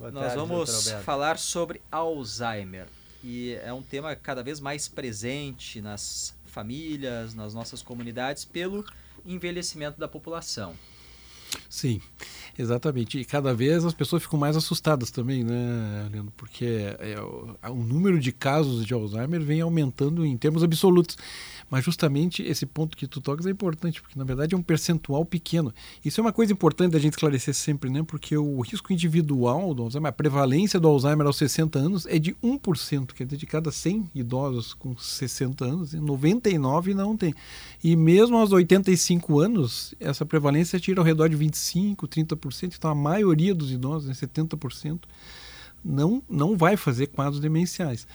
Boa Nós tarde, vamos falar sobre Alzheimer. E é um tema cada vez mais presente nas famílias, nas nossas comunidades, pelo envelhecimento da população. Sim, exatamente. E cada vez as pessoas ficam mais assustadas também, né, Leandro? Porque é, o, o número de casos de Alzheimer vem aumentando em termos absolutos. Mas justamente esse ponto que tu tocas é importante, porque na verdade é um percentual pequeno. Isso é uma coisa importante da gente esclarecer sempre, né? Porque o risco individual do Alzheimer, a prevalência do Alzheimer aos 60 anos é de 1%, quer dizer, de cada 100 idosos com 60 anos, 99 não tem. E mesmo aos 85 anos, essa prevalência tira ao redor de 25, 30%, então a maioria dos idosos, né, 70%, não, não vai fazer quadros demenciais.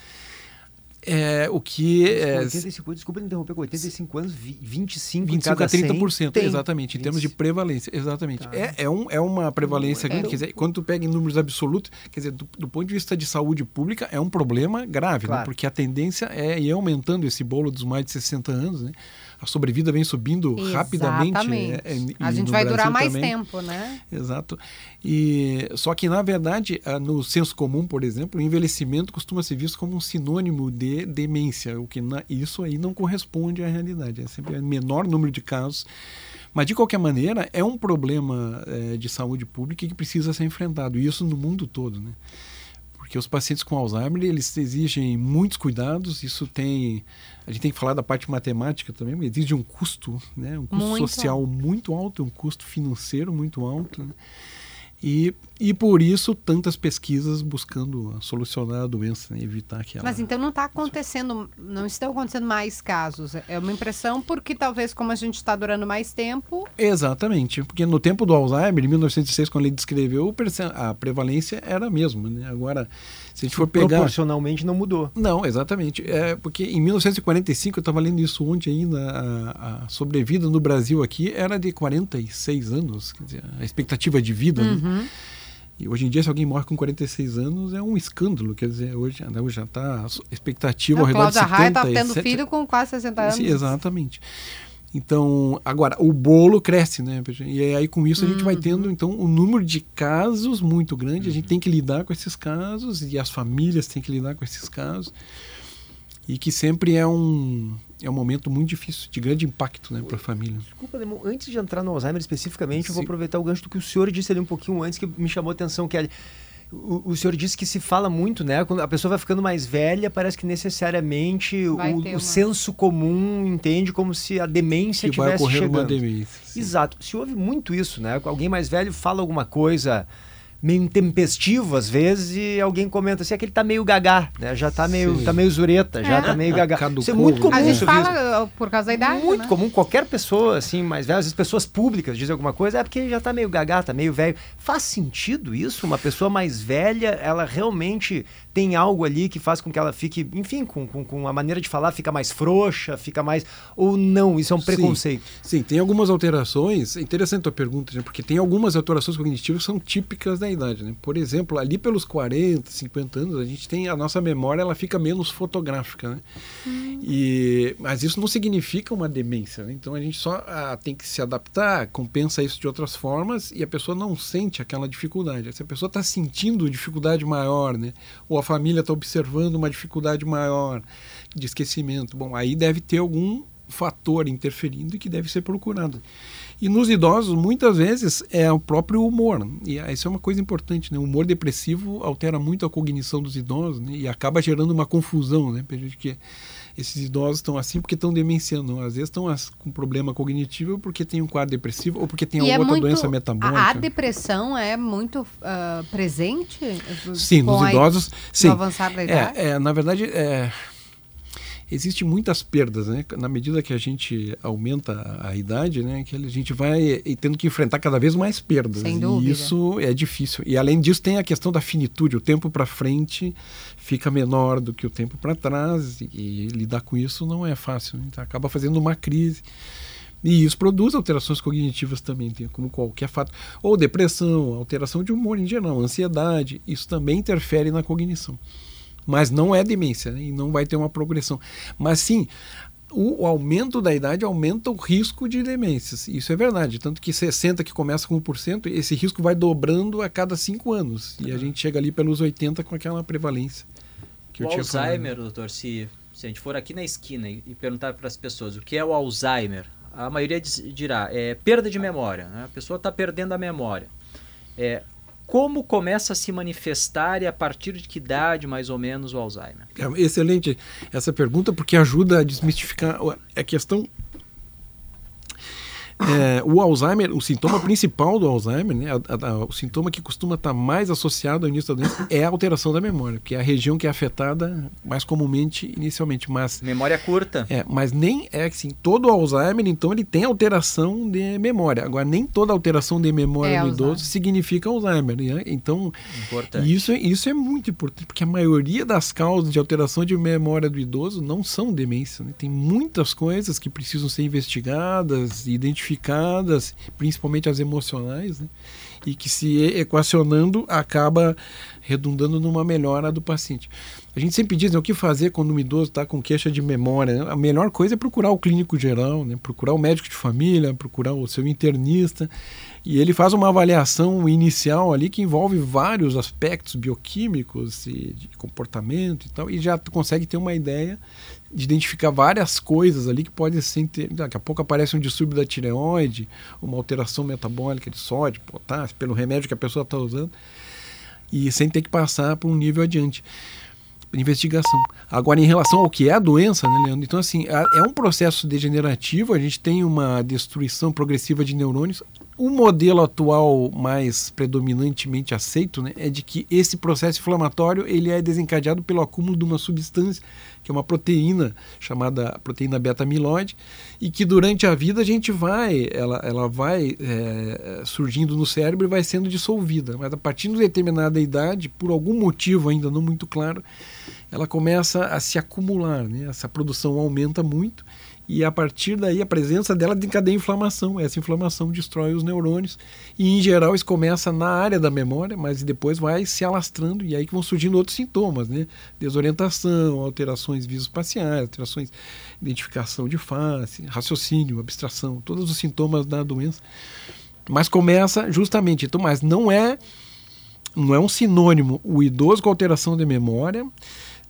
É, o que é, 85, desculpa me interromper, com 85 anos, vi- 25, 25 cada a 30%, 100 tem. exatamente, em termos de 25. prevalência, exatamente. Tá. É, é, um, é uma prevalência É, grande, quer dizer, quando tu pega em números absolutos, quer dizer, do, do ponto de vista de saúde pública, é um problema grave, né? Claro. porque a tendência é ir aumentando esse bolo dos mais de 60 anos, né? A sobrevida vem subindo rapidamente. Exatamente. é, é, e a gente vai durar Brasil mais também. tempo, né? Exato. E só que na verdade, ah, no senso comum, por exemplo, o envelhecimento costuma ser visto como um sinônimo de demência, o que na- isso aí não corresponde à realidade. É sempre menor número de casos. Mas de qualquer maneira, é um problema eh, de saúde pública que precisa ser enfrentado. E isso no mundo todo, né? Porque os pacientes com Alzheimer, eles exigem muitos cuidados, isso tem... A gente tem que falar da parte matemática também, mas exige um custo, né? Um custo Muito social muito alto, um custo financeiro muito alto, né? E, e por isso tantas pesquisas buscando solucionar a doença, né? evitar que ela... Mas então não está acontecendo, não estão acontecendo mais casos. É uma impressão porque talvez como a gente está durando mais tempo, Exatamente, porque no tempo do Alzheimer, em 1906, quando ele descreveu, a prevalência era a mesma. Né? Agora, se a gente for pegar... Proporcionalmente não mudou. Não, exatamente. É porque em 1945, eu estava lendo isso ontem ainda, a, a sobrevida no Brasil aqui era de 46 anos, quer dizer, a expectativa de vida. Uhum. Né? E hoje em dia, se alguém morre com 46 anos, é um escândalo. Quer dizer, hoje, hoje já está a expectativa ao a redor de Cláudia Raia 70, está tendo 70. filho com quase 60 anos. Sim, exatamente. Então, agora, o bolo cresce, né? E aí, com isso, a gente vai tendo, então, um número de casos muito grande. A gente tem que lidar com esses casos e as famílias têm que lidar com esses casos. E que sempre é um, é um momento muito difícil, de grande impacto né, para a família. Desculpa, Lemon, antes de entrar no Alzheimer especificamente, eu vou Sim. aproveitar o gancho do que o senhor disse ali um pouquinho antes, que me chamou a atenção, que é, o, o senhor disse que se fala muito, né? Quando a pessoa vai ficando mais velha, parece que necessariamente Vai o, ter o uma- senso comum entende como se a demência Que vai estivesse ocorrer uma chegando. demência. sim. Exato. Se ouve muito isso, né? Alguém mais velho fala alguma coisa meio intempestivo às vezes e alguém comenta assim, é que ele tá meio gagá, né? Já tá meio, Sim. tá meio zureta, já É. tá meio gagá. Caducou, Isso é muito né? comum A gente isso, fala por causa da idade, muito né? comum, qualquer pessoa assim mais velha, às vezes pessoas públicas dizem alguma coisa, é porque ele já tá meio gagá, tá meio velho. Faz sentido isso? Uma pessoa mais velha, ela realmente tem algo ali que faz com que ela fique, enfim, com, com, com a maneira de falar fica mais frouxa, fica mais. Ou não, isso é um Sim. preconceito. Sim, tem algumas alterações. É interessante a tua pergunta, né? porque tem algumas alterações cognitivas que são típicas da idade. Né? Por exemplo, ali pelos 40, 50 anos, a gente tem a nossa memória, ela fica menos fotográfica. Né? E, mas isso não significa uma demência. Né? Então a gente só ah, tem que se adaptar, compensa isso de outras formas e a pessoa não sente aquela dificuldade. Se a pessoa está sentindo dificuldade maior, né? ou a família está observando uma dificuldade maior de esquecimento, bom, aí deve ter algum fator interferindo que deve ser procurado. E nos idosos, muitas vezes, é o próprio humor. E ah, isso é uma coisa importante, né? O humor depressivo altera muito a cognição dos idosos né? e acaba gerando uma confusão, né? Porque esses idosos estão assim porque estão demenciando. Às vezes estão com problema cognitivo porque tem um quadro depressivo ou porque tem é alguma outra muito- doença a, metabólica. a depressão é muito ah, presente? Sim, nos a- idosos, No sim. avançar da idade? É, é, na verdade, é, Existem muitas perdas, né? Na medida que a gente aumenta a idade, né? Que a gente vai eh, tendo que enfrentar cada vez mais perdas. Sem e dúvida. isso é difícil. E além disso tem a questão da finitude. O tempo para frente fica menor do que o tempo para trás e, e lidar com isso não é fácil. Né? Então, acaba fazendo uma crise. E isso produz alterações cognitivas também, tem como qualquer fato. Ou depressão, alteração de humor em geral, ansiedade, isso também interfere na cognição. Mas não é demência, né? e não vai ter uma progressão. Mas sim, o, o, aumento da idade aumenta o risco de demências. Isso é verdade. Tanto que 60 que começa com 1%, esse risco vai dobrando a cada 5 anos. E a gente chega ali pelos 80 com aquela prevalência. Que o Alzheimer, doutor, se, se a gente for aqui na esquina e, e perguntar para as pessoas o que é o Alzheimer, a maioria dirá é perda de memória. Né? A pessoa está perdendo a memória. É, como começa a se manifestar e a partir de que idade, mais ou menos, o Alzheimer? É excelente essa pergunta, porque ajuda a desmistificar a questão é, o Alzheimer, o sintoma principal do Alzheimer, né, a, a, o sintoma que costuma estar mais associado ao início da doença é a alteração da memória, que é a região que é afetada mais comumente inicialmente. Mas, memória curta. É, mas nem é assim, todo Alzheimer, então, ele tem alteração de memória. Agora, nem toda alteração de memória é do idoso significa Alzheimer. Né? Então, importante. Isso, isso é muito importante, porque a maioria das causas de alteração de memória do idoso não são demência. Né? Tem muitas coisas que precisam ser investigadas e identificadas identificadas, principalmente as emocionais, né? e que se equacionando acaba redundando numa melhora do paciente. A gente sempre diz né, o que fazer quando um idoso está com queixa de memória. Né? A melhor coisa é procurar o clínico geral, né? procurar o médico de família, procurar o seu internista. E ele faz uma avaliação inicial ali que envolve vários aspectos bioquímicos e de comportamento e tal, e já consegue ter uma ideia de identificar várias coisas ali que podem ser. Daqui a pouco aparece um distúrbio da tireoide, uma alteração metabólica de sódio, potássio, pelo remédio que a pessoa está usando, e sem ter que passar para um nível adiante. Investigação. Agora, em relação ao que é a doença, né, Leandro? Então, assim, é um processo degenerativo, a gente tem uma destruição progressiva de neurônios. O modelo atual mais predominantemente aceito né, é de que esse processo inflamatório ele é desencadeado pelo acúmulo de uma substância que é uma proteína chamada proteína beta-amiloide, e que durante a vida a gente vai, ela, ela vai é, surgindo no cérebro e vai sendo dissolvida. Mas a partir de determinada idade, por algum motivo ainda não muito claro, ela começa a se acumular, né? essa produção aumenta muito e a partir daí a presença dela desencadeia inflamação. Essa inflamação destrói os neurônios e em geral isso começa na área da memória, mas depois vai se alastrando e aí que vão surgindo outros sintomas, né? Desorientação, alterações visoespaciais, alterações de identificação de face, raciocínio, abstração, todos os sintomas da doença. Mas começa justamente, então, mas não é não é um sinônimo o idoso com alteração de memória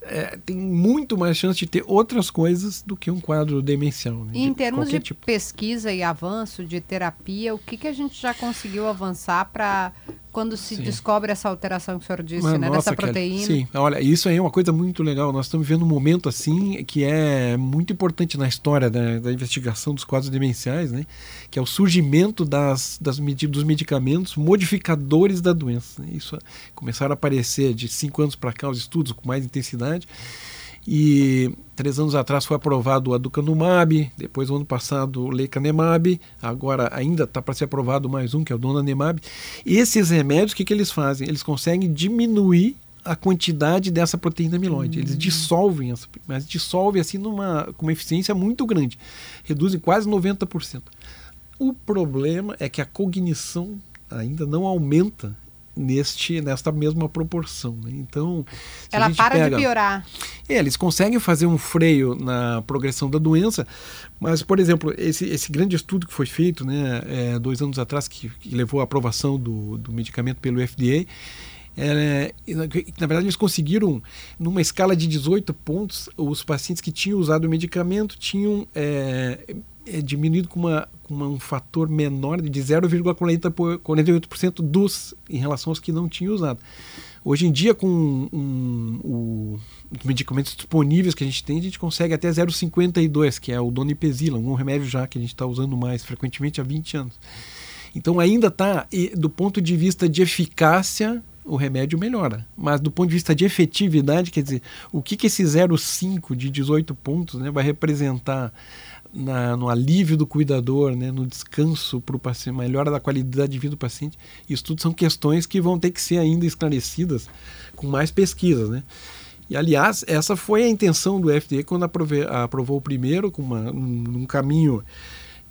é, tem muito mais chance de ter outras coisas do que um quadro demencial. Né? Em de termos de tipo. pesquisa e avanço de terapia, o que, que a gente já conseguiu avançar para quando se Sim. descobre essa alteração que o senhor disse, Mas, né, nossa, dessa proteína? Sim, olha, isso aí é uma coisa muito legal. Nós estamos vivendo um momento assim que é muito importante na história da, da investigação dos quadros demenciais, né? Que é o surgimento das, das dos medicamentos modificadores da doença. Né? Isso começaram a aparecer de cinco anos para cá os estudos com mais intensidade. E três anos atrás foi aprovado o aducanumab, depois ano passado o lecanemab, agora ainda está para ser aprovado mais um, que é o donanemab. E esses remédios, o que, que eles fazem? Eles conseguem diminuir a quantidade dessa proteína amiloide. Eles hum. dissolvem, essa, mas dissolvem assim numa, com uma eficiência muito grande. Reduzem quase 90%. O problema é que a cognição ainda não aumenta neste nesta mesma proporção. Né? Então, ela para pega, de piorar. É, eles conseguem fazer um freio na progressão da doença, mas, por exemplo, esse, esse grande estudo que foi feito né, é, dois anos atrás, que, que, levou à aprovação do, do medicamento pelo FDA, é, na verdade, eles conseguiram, numa escala de 18 pontos, os pacientes que tinham usado o medicamento tinham é, é diminuído com, uma, com uma, um fator menor de 0,48% dos em relação aos que não tinham usado. Hoje em dia, com um, um, os medicamentos disponíveis que a gente tem, a gente consegue até 0,52, que é o donipezila, um remédio já que a gente está usando mais frequentemente há 20 anos. Então ainda está, do ponto de vista de eficácia, o remédio melhora. Mas do ponto de vista de efetividade, quer dizer, o que, que esse 0,5 de 18 pontos né, vai representar na, no alívio do cuidador, né, no descanso para o paciente, melhora da qualidade de vida do paciente. Isso tudo são questões que vão ter que ser ainda esclarecidas com mais pesquisas. Né? E, aliás, essa foi a intenção do FDA quando aprovou, o primeiro, com uma, um, um caminho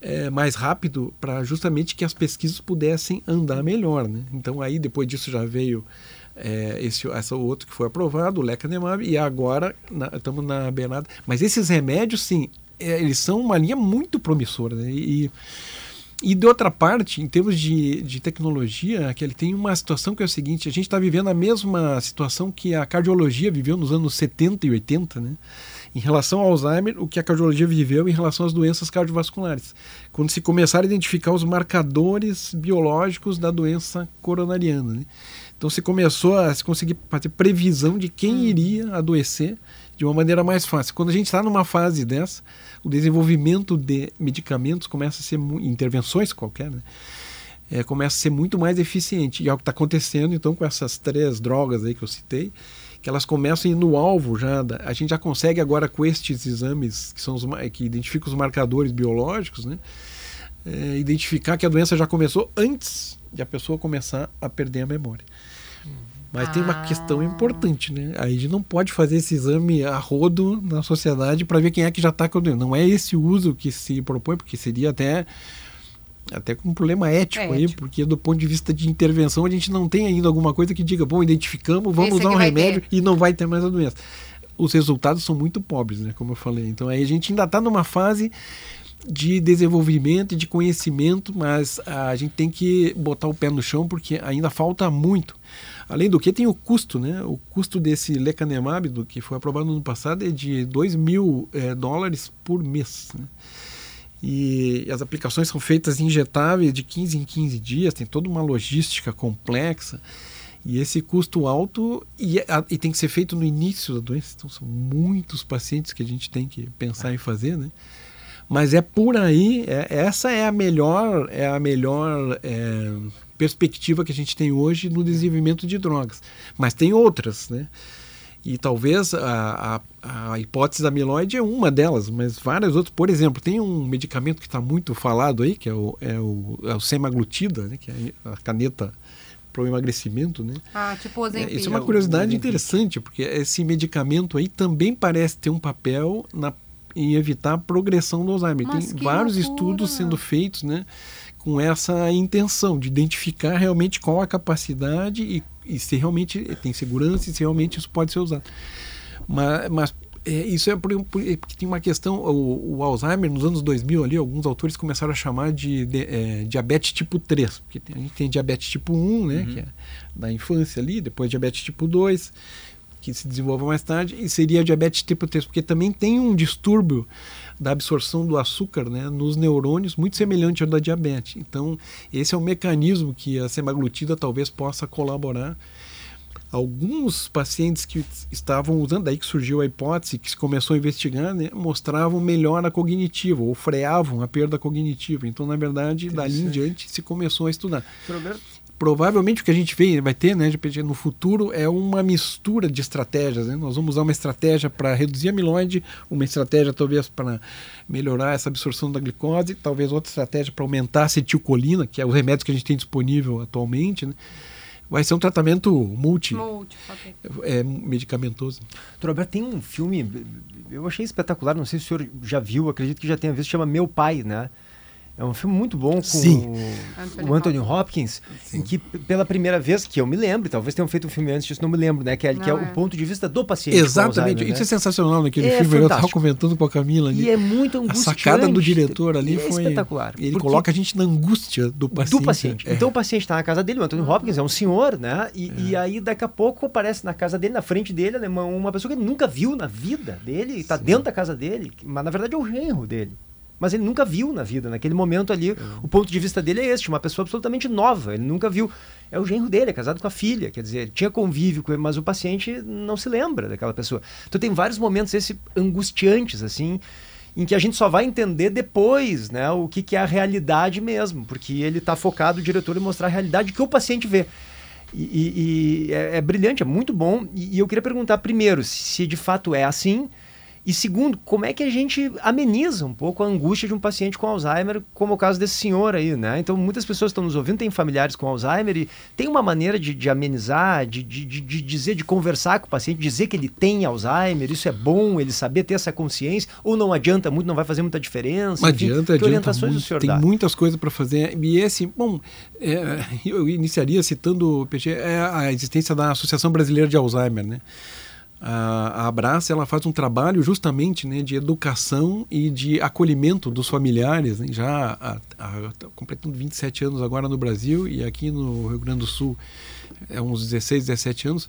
é, mais rápido, para justamente que as pesquisas pudessem andar melhor. Né? Então, aí, depois disso, já veio é, esse essa outro que foi aprovado, o lecanemab, e agora estamos na, na. Mas esses remédios, sim, eles são uma linha muito promissora. Né? E, e de outra parte, em termos de, de tecnologia, que ele tem uma situação que é o seguinte: a gente está vivendo a mesma situação que a cardiologia viveu nos anos 70 e 80, né? em relação ao Alzheimer, o que a cardiologia viveu em relação às doenças cardiovasculares. Quando se começaram a identificar os marcadores biológicos da doença coronariana. Né? Então se começou a se conseguir fazer previsão de quem hum. iria adoecer de uma maneira mais fácil. Quando a gente está numa fase dessa, o desenvolvimento de medicamentos começa a ser intervenções qualquer, né? É, começa a ser muito mais eficiente. E é o que está acontecendo então com essas três drogas aí que eu citei que elas começam a ir no alvo já. Da, a gente já consegue agora com estes exames que são os que identificam os marcadores biológicos, né? É, identificar que a doença já começou antes de a pessoa começar a perder a memória. Mas ah. tem uma questão ah. importante, né? A gente não pode fazer esse exame a rodo na sociedade para ver quem é que já está com a doença. Não é esse uso que se propõe, porque seria até até com um problema ético, é aí, ético. porque do ponto de vista de intervenção a gente não tem ainda alguma coisa que diga, bom, identificamos, vamos usar um remédio ter. e não vai ter mais a doença. Os resultados são muito pobres, né, como eu falei. Então aí a gente ainda está numa fase de desenvolvimento e de conhecimento, mas a gente tem que botar o pé no chão porque ainda falta muito. Além do que tem o custo, né? O custo desse lecanemab, do que foi aprovado no ano passado, é de 2 mil é, dólares por mês. Né? E as aplicações são feitas injetáveis de 15 em 15 dias, tem toda uma logística complexa. E esse custo alto e, e, tem que ser feito no início da doença. Então são muitos pacientes que a gente tem que pensar em fazer, né? Mas é por aí, é, essa é a melhor, é a melhor é, perspectiva que a gente tem hoje no desenvolvimento de drogas. Mas tem outras, né? E talvez a, a, a, hipótese da amiloide é uma delas, mas várias outras. Por exemplo, tem um medicamento que está muito falado aí, que é o, é o, é o semaglutida, né, que é a caneta para o emagrecimento, né? Ah, tipo É, isso é uma curiosidade interessante, porque esse medicamento aí também parece ter um papel na, em evitar a progressão do Alzheimer. Mas tem vários loucura. estudos sendo feitos, né? Com essa intenção de identificar realmente qual a capacidade e e se realmente tem segurança e se realmente isso pode ser usado. Mas, mas é, isso é porque, porque tem uma questão, o, o, Alzheimer nos anos 2000 ali, alguns autores começaram a chamar de, de é, diabetes tipo 3, porque tem, a gente tem diabetes tipo 1, né, uhum. que é da infância ali, depois diabetes tipo 2, que se desenvolve mais tarde, e seria diabetes tipo 3, porque também tem um distúrbio da absorção do açúcar né, nos neurônios, muito semelhante ao da diabetes. Então, esse é um mecanismo que a semaglutida talvez possa colaborar. Alguns pacientes que estavam usando, daí que surgiu a hipótese, que se começou a investigar, né, mostravam melhora cognitiva, ou freavam a perda cognitiva. Então, na verdade, dali em diante se começou a estudar. Roberto, provavelmente o que a gente vê, vai ter né, no futuro é uma mistura de estratégias. Né? Nós vamos usar uma estratégia para reduzir a amiloide, uma estratégia talvez para melhorar essa absorção da glicose, talvez outra estratégia para aumentar a acetilcolina, que é o remédio que a gente tem disponível atualmente. Né? Vai ser um tratamento multi, multi é, medicamentoso. Doutor Alberto, tem um filme, eu achei espetacular, não sei se o senhor já viu, acredito que já tenha visto, chama Meu Pai, né? É um filme muito bom com Sim. o, Anthony Hopkins, Sim. em que pela primeira vez, que eu me lembro, talvez tenham feito um filme antes disso, não me lembro, né? Que é, que é, é. o ponto de vista do paciente. Exatamente, isso né? é sensacional naquele é filme. Fantástico. Eu estava comentando com a Camila ali. E é muito angustiante. A sacada do diretor ali é foi. espetacular. Ele coloca a gente na angústia do paciente. Do paciente. É. Então o paciente está na casa dele, o Anthony Hopkins é um senhor, né? E, e, aí daqui a pouco aparece na casa dele, na frente dele, né, uma, uma pessoa que ele nunca viu na vida dele, está dentro da casa dele, mas na verdade é o genro dele mas ele nunca viu na vida. Naquele momento ali, é. o ponto de vista dele é este, uma pessoa absolutamente nova. Ele nunca viu. É o genro dele, é casado com a filha. Quer dizer, ele tinha convívio com ele, mas o paciente não se lembra daquela pessoa. Então tem vários momentos esse angustiantes, assim, em que a gente só vai entender depois, né, o que, que é a realidade mesmo, porque ele está focado, o diretor, em mostrar a realidade que o paciente vê. E, e, e é, é, brilhante, é muito bom. E, e eu queria perguntar primeiro se de fato é assim e segundo, como é que a gente ameniza um pouco a angústia de um paciente com Alzheimer, como o caso desse senhor aí, né? Então, muitas pessoas estão nos ouvindo, têm familiares com Alzheimer e tem uma maneira de, de amenizar, de, de, de, dizer, de conversar com o paciente, dizer que ele tem Alzheimer, isso é bom, ele saber ter essa consciência, ou não adianta muito, não vai fazer muita diferença? Não adianta, Enfim, adianta orientações muito, o senhor tem dá? muitas coisas para fazer. E esse, bom, é, eu iniciaria citando é a existência da Associação Brasileira de Alzheimer, né? A, a Abraça ela faz um trabalho justamente né, de educação e de acolhimento dos familiares, né, já há, há, completando 27 anos agora no Brasil e aqui no Rio Grande do Sul é uns 16, 17 anos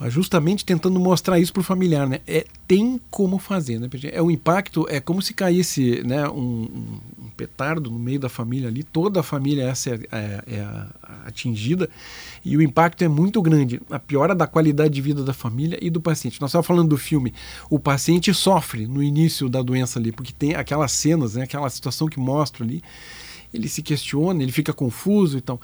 mas justamente tentando mostrar isso para o familiar, né? É, tem como fazer, né? É o impacto, é como se caísse né, um, um petardo no meio da família ali, toda a família essa é, é, é atingida e o impacto é muito grande. A piora da qualidade de vida da família e do paciente. Nós estávamos falando do filme, o paciente sofre no início da doença ali, porque tem aquelas cenas, né, aquela situação que mostra ali ele se questiona, ele fica confuso e tal.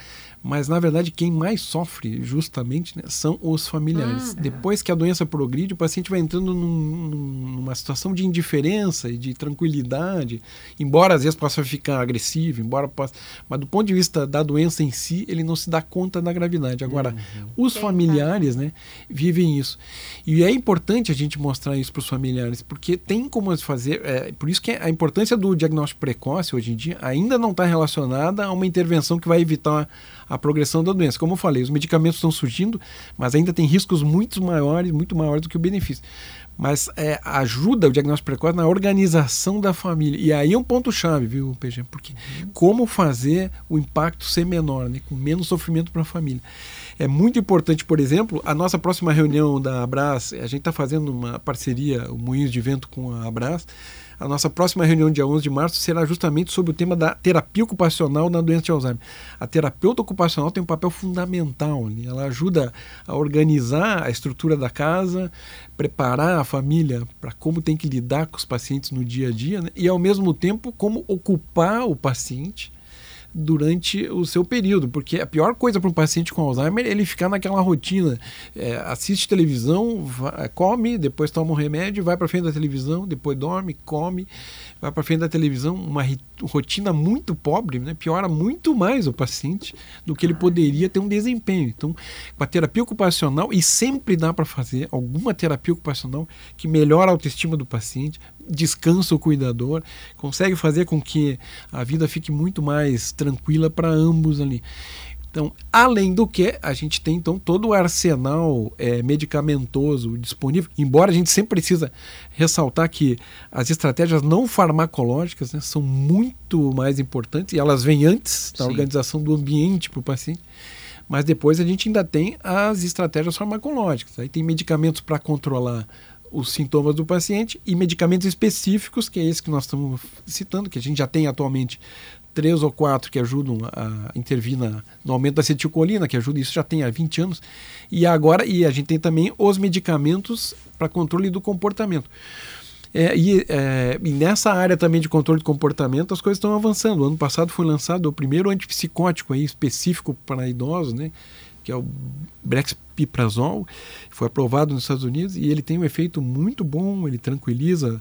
Mas, na verdade, quem mais sofre, justamente, né, são os familiares. Uhum. Depois que a doença progride, o paciente vai entrando num, numa situação de indiferença e de tranquilidade, embora às vezes possa ficar agressivo, embora possa. Mas, do ponto de vista da doença em si, ele não se dá conta da gravidade. Agora, uhum. os familiares né, vivem isso. E é importante a gente mostrar isso para os familiares, porque tem como fazer. É, por isso que a importância do diagnóstico precoce hoje em dia ainda não está relacionada a uma intervenção que vai evitar a progressão da doença. Como eu falei, os medicamentos estão surgindo, mas ainda tem riscos muito maiores, muito maiores do que o benefício. Mas é, ajuda o diagnóstico precoce na organização da família. E aí é um ponto-chave, viu, PG? Porque uhum. como fazer o impacto ser menor, né? com menos sofrimento para a família. É muito importante, por exemplo, a nossa próxima reunião da Abras, a gente está fazendo uma parceria, o Moinhos de Vento com a Abras, a nossa próxima reunião, dia 11 de março, será justamente sobre o tema da terapia ocupacional na doença de Alzheimer. A terapeuta ocupacional tem um papel fundamental, né? ela ajuda a organizar a estrutura da casa, preparar a família para como tem que lidar com os pacientes no dia a dia né? e, ao mesmo tempo, como ocupar o paciente durante o seu período, porque a pior coisa para um paciente com Alzheimer é ele ficar naquela rotina, é, assiste televisão, vai, come, depois toma um remédio, vai para frente da televisão, depois dorme, come, vai para frente da televisão, uma rotina muito pobre, né, piora muito mais o paciente do que ele poderia ter um desempenho. Então, com a terapia ocupacional, e sempre dá para fazer alguma terapia ocupacional que melhora a autoestima do paciente, descansa o cuidador, consegue fazer com que a vida fique muito mais tranquila para ambos ali. Então, além do que, a gente tem então todo o arsenal é, medicamentoso disponível, embora a gente sempre precisa ressaltar que as estratégias não farmacológicas né, são muito mais importantes e elas vêm antes da Sim. organização do ambiente para o paciente. Mas depois a gente ainda tem as estratégias farmacológicas. Aí tem medicamentos para controlar os sintomas do paciente e medicamentos específicos, que é esse que nós estamos citando, que a gente já tem atualmente três ou quatro que ajudam a intervir na, no aumento da acetilcolina, que ajuda isso já tem há 20 anos. E agora, e a gente tem também os medicamentos para controle do comportamento. É, e, é, e, nessa área também de controle de comportamento as coisas estão avançando. Ano passado foi lançado o primeiro antipsicótico aí, específico para idosos, né, que é o Brexpiprazol, foi aprovado nos Estados Unidos e ele tem um efeito muito bom, ele tranquiliza,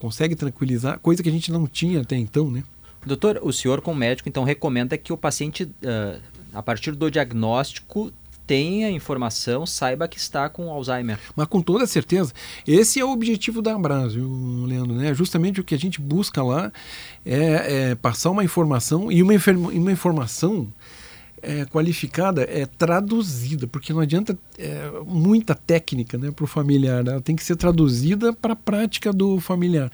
consegue tranquilizar, coisa que a gente não tinha até então, né? Doutor, o senhor, como médico, então recomenda que o paciente, uh, a partir do diagnóstico, tenha informação, saiba que está com Alzheimer. Mas com toda certeza. Esse é o objetivo da Abras, viu, Leandro? Né? Justamente o que a gente busca lá é, é passar uma informação e uma, uma informação é, qualificada é traduzida, porque não adianta é, muita técnica né, para o familiar, ela tem que ser traduzida para a prática do familiar.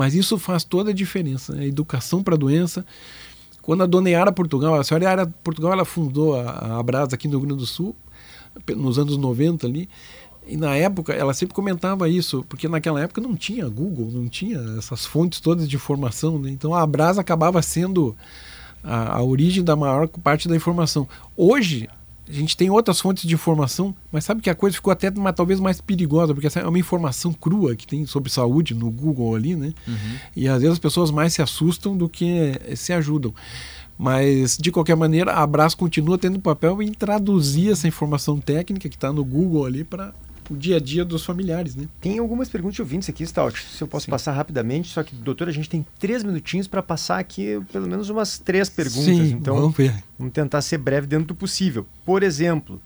Mas isso faz toda a diferença. Né? Educação para doença. Quando a dona Yara Portugal, a senhora Yara Portugal, ela fundou a, a aqui no Rio Grande do Sul, nos anos 90 ali, e na época ela sempre comentava isso, porque naquela época não tinha Google, não tinha essas fontes todas de informação, né? então a Abras acabava sendo a, a origem da maior parte da informação. Hoje a gente tem outras fontes de informação, mas sabe que a coisa ficou até uma, talvez mais perigosa, porque essa é uma informação crua que tem sobre saúde no Google ali, né? Uhum. E às vezes as pessoas mais se assustam do que se ajudam. Mas, de qualquer maneira, a Abras continua tendo papel em traduzir essa informação técnica que está no Google ali para o dia a dia dos familiares, né? Tem algumas perguntas de ouvintes aqui, Stout, se eu posso Sim. passar rapidamente, só que, doutor, a gente tem três minutinhos para passar aqui pelo menos umas três perguntas. Sim, então, vamos ver. Vamos tentar ser breve dentro do possível. Por exemplo,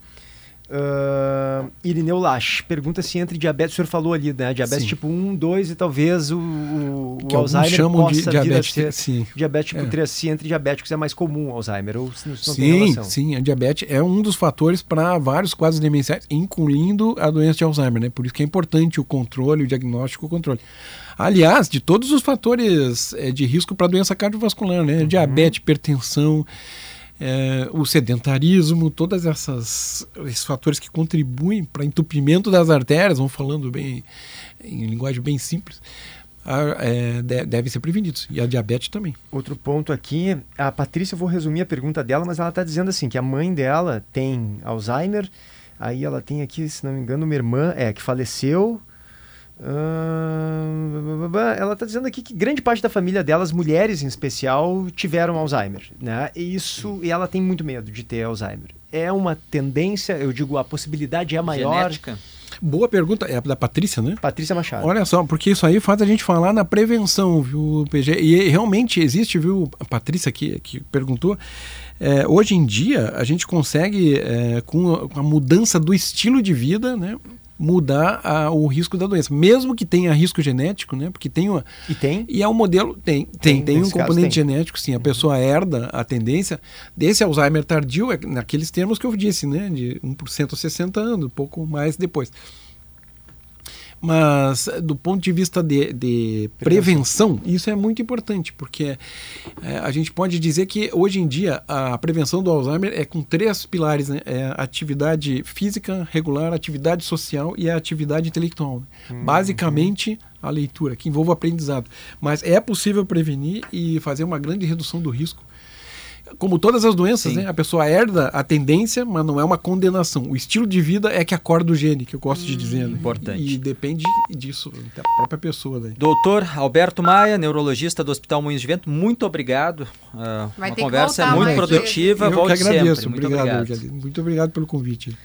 Uh, Irineu Lache pergunta se entre diabetes, o senhor falou ali, né? Diabetes sim. tipo 1, 2 e talvez o, o, o Alzheimer chamam possa de diabetes, vir a ser sim. diabetes tipo é. 3, se entre diabéticos é mais comum o Alzheimer, ou se não sim, tem relação. Sim, a diabetes é um dos fatores para vários quadros demenciais, incluindo a doença de Alzheimer, né? Por isso que é importante o controle, o diagnóstico, o controle. Aliás, de todos os fatores é, de risco para doença cardiovascular, né? Uhum. Diabetes, hipertensão, é, o sedentarismo, todos esses fatores que contribuem para entupimento das artérias, vamos falando bem em linguagem bem simples, a, é, de, devem ser prevenidos. E a diabetes também. Outro ponto aqui, a Patrícia, eu vou resumir a pergunta dela, mas ela está dizendo assim, que a mãe dela tem Alzheimer, aí ela tem aqui, se não me engano, uma irmã é, que faleceu, ela está dizendo aqui que grande parte da família delas, mulheres em especial, tiveram Alzheimer, né? E isso, e ela tem muito medo de ter Alzheimer. É uma tendência, eu digo, a possibilidade é maior. Genética? Boa pergunta, é da Patrícia, né? Patrícia Machado. Olha só, porque isso aí faz a gente falar na prevenção, viu, PG? E realmente existe, viu, a Patrícia que, que perguntou. É, hoje em dia, a gente consegue, é, com, a, com a mudança do estilo de vida, né? Mudar a, o risco da doença, mesmo que tenha risco genético, né? Porque tem uma e tem e é um modelo tem tem tem, tem um componente tem. genético, sim. A pessoa herda a tendência desse Alzheimer tardio é naqueles termos que eu disse, né? De 1% a 60 anos, pouco mais depois. Mas do ponto de vista de, de prevenção, isso é muito importante, porque é, a gente pode dizer que hoje em dia a prevenção do Alzheimer é com três pilares: né? é atividade física regular, atividade social e a atividade intelectual. Né? Uhum. Basicamente, a leitura, que envolve o aprendizado. Mas é possível prevenir e fazer uma grande redução do risco como todas as doenças, né? A pessoa herda a tendência, mas não é uma condenação. O estilo de vida é que acorda o gene, que eu gosto hum, de dizer. Né? Importante. E depende disso, da própria pessoa. Né? Doutor Alberto Maia, neurologista do Hospital Moinhos de Vento, muito obrigado. Uh, uma conversa muito produtiva. Eu Volte que agradeço. Sempre. Muito obrigado. Muito obrigado pelo convite.